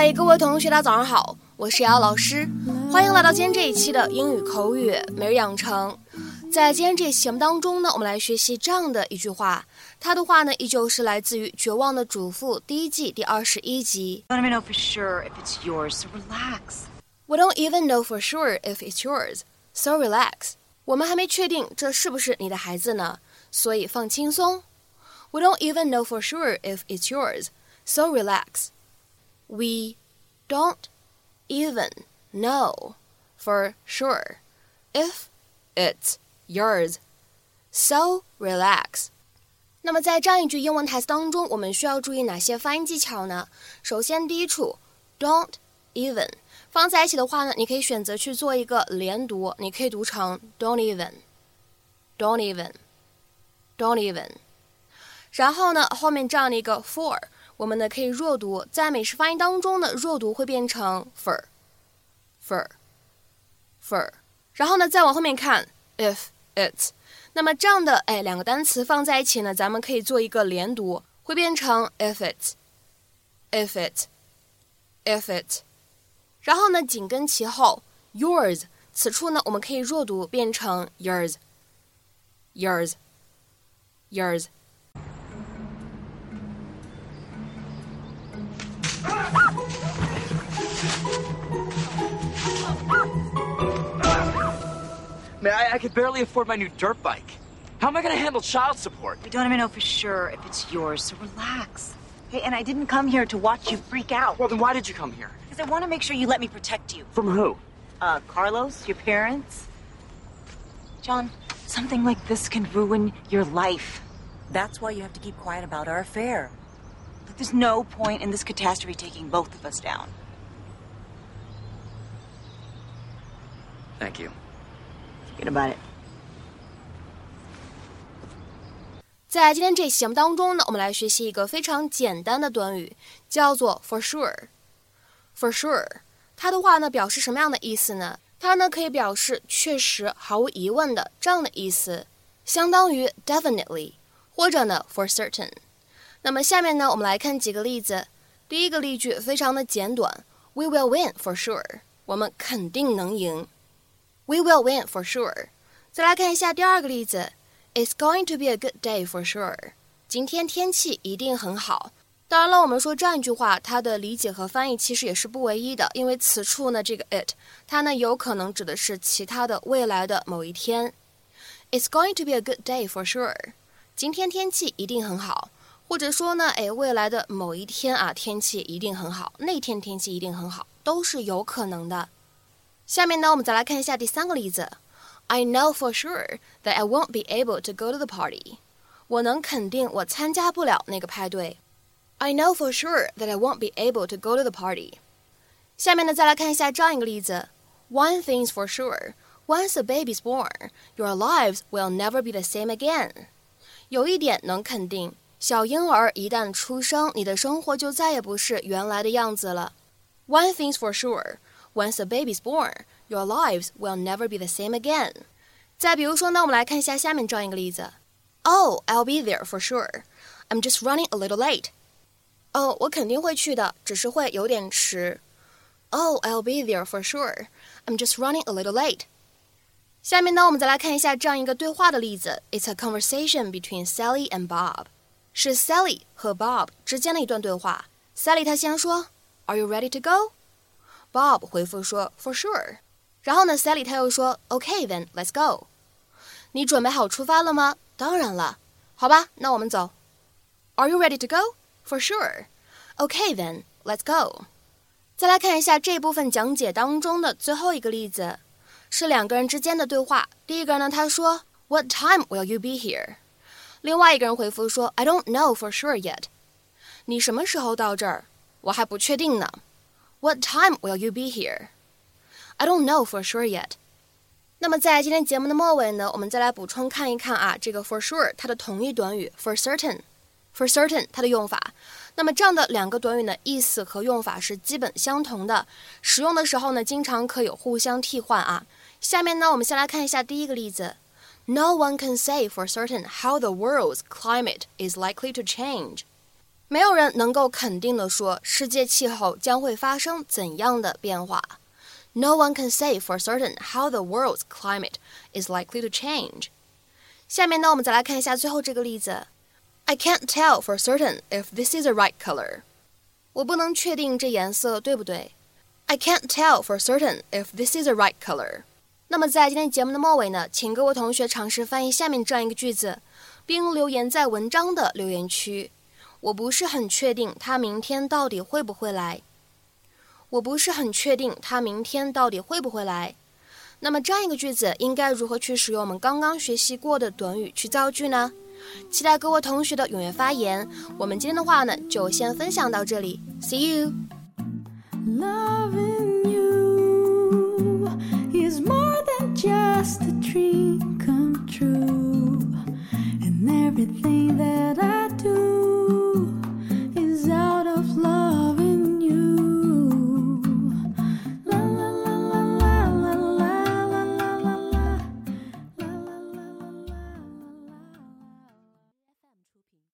嗨，各位同学，大家早上好，我是瑶老师，欢迎来到今天这一期的英语口语每日养成。在今天这期节目当中呢，我们来学习这样的一句话，它的话呢依旧是来自于《绝望的主妇》第一季第二十一集。don't even know for sure if it's yours, so relax. We don't even know for sure if it's yours, so relax. 我们还没确定这是不是你的孩子呢，所以放轻松。We don't even know for sure if it's yours, so relax. We don't even know for sure if it's yours, so relax. 那么在这样一句英文台词当中，我们需要注意哪些发音技巧呢？首先，第一处 don't even 放在一起的话呢，你可以选择去做一个连读，你可以读成 don't even，don't even，don't even。然后呢，后面这样的一个 for， 我们呢可以弱读，在美式发音当中呢，弱读会变成 fur，fur，fur。然后呢，再往后面看 if it，那么这样的哎两个单词放在一起呢，咱们可以做一个连读，会变成 if it，if it，if it。然后呢，紧跟其后，yours，此处呢，我们可以弱读变成 yours，yours，yours。Man, I, I could barely afford my new dirt bike. How am I going to handle child support? We don't even know for sure if it's yours, so relax. Hey, and I didn't come here to watch you freak out. Well, then why did you come here? Because I want to make sure you let me protect you. From who? Uh, Carlos, your parents? John, something like this can ruin your life. That's why you have to keep quiet about our affair. Look, there's no point in this catastrophe taking both of us down. Thank you. Forget about it. 在今天这期节目当中呢，我们来学习一个非常简单的短语，叫做 for sure。for sure，它的话呢表示什么样的意思呢？它呢可以表示确实、毫无疑问的这样的意思，相当于 definitely，或者呢 for certain。那么下面呢，我们来看几个例子。第一个例句非常的简短，We will win for sure，我们肯定能赢。We will win for sure。再来看一下第二个例子，It's going to be a good day for sure。今天天气一定很好。当然了，我们说这样一句话，它的理解和翻译其实也是不唯一的，因为此处呢，这个 it 它呢有可能指的是其他的未来的某一天。It's going to be a good day for sure。今天天气一定很好，或者说呢，哎，未来的某一天啊，天气一定很好，那天天气一定很好，都是有可能的。下面呢，我们再来看一下第三个例子。I know for sure that I won't be able to go to the party。我能肯定我参加不了那个派对。I know for sure that I won't be able to go to the party。下面呢，再来看一下这样一个例子。One thing's for sure, once a baby's born, your lives will never be the same again。有一点能肯定，小婴儿一旦出生，你的生活就再也不是原来的样子了。One thing's for sure, once a baby's born, your lives will never be the same again。再比如说呢，我们来看一下下面这样一个例子。Oh, I'll be there for sure. I'm just running a little late. 哦，我肯定会去的，只是会有点迟。Oh, I'll be there for sure. I'm just running a little late. 下面呢，我们再来看一下这样一个对话的例子。It's a conversation between Sally and Bob. 是 Sally 和 Bob 之间的一段对话。Sally 她先说，Are you ready to go? Bob 回复说，For sure. 然后呢，Sally 她又说，Okay then, let's go. 你准备好出发了吗？当然了。好吧，那我们走。Are you ready to go? For sure. Okay then, let's go. 再来看一下这部分讲解当中的最后一个例子，是两个人之间的对话。第一个呢，他说，What time will you be here？另外一个人回复说，I don't know for sure yet。你什么时候到这儿？我还不确定呢。What time will you be here? I don't know for sure yet. 那么在今天节目的末尾呢，我们再来补充看一看啊，这个 for sure 它的同义短语 for certain。for certain 它的用法，那么这样的两个短语呢，意思和用法是基本相同的，使用的时候呢，经常可以互相替换啊。下面呢，我们先来看一下第一个例子：No one can say for certain how the world's climate is likely to change。 没有人能够肯定的说世界气候将会发生怎样的变化。No one can say for certain how the world's climate is likely to change. 下面呢，我们再来看一下最后这个例子。I can't tell for certain if this is the right color. 我不能确定这颜色对不对。I can't tell for certain if this is the right color. 那么在今天节目的末尾呢，请各位同学尝试翻译下面这样一个句子，并留言在文章的留言区。 我不是很确定他明天到底会不会来。我不是很确定他明天到底会不会来。那么这样一个句子应该如何去使用我们刚刚学习过的短语去造句呢？期待各位同学的踊跃发言。我们今天的话呢，就先分享到这里。See you. Loving you is more than just a dream come true, and everything that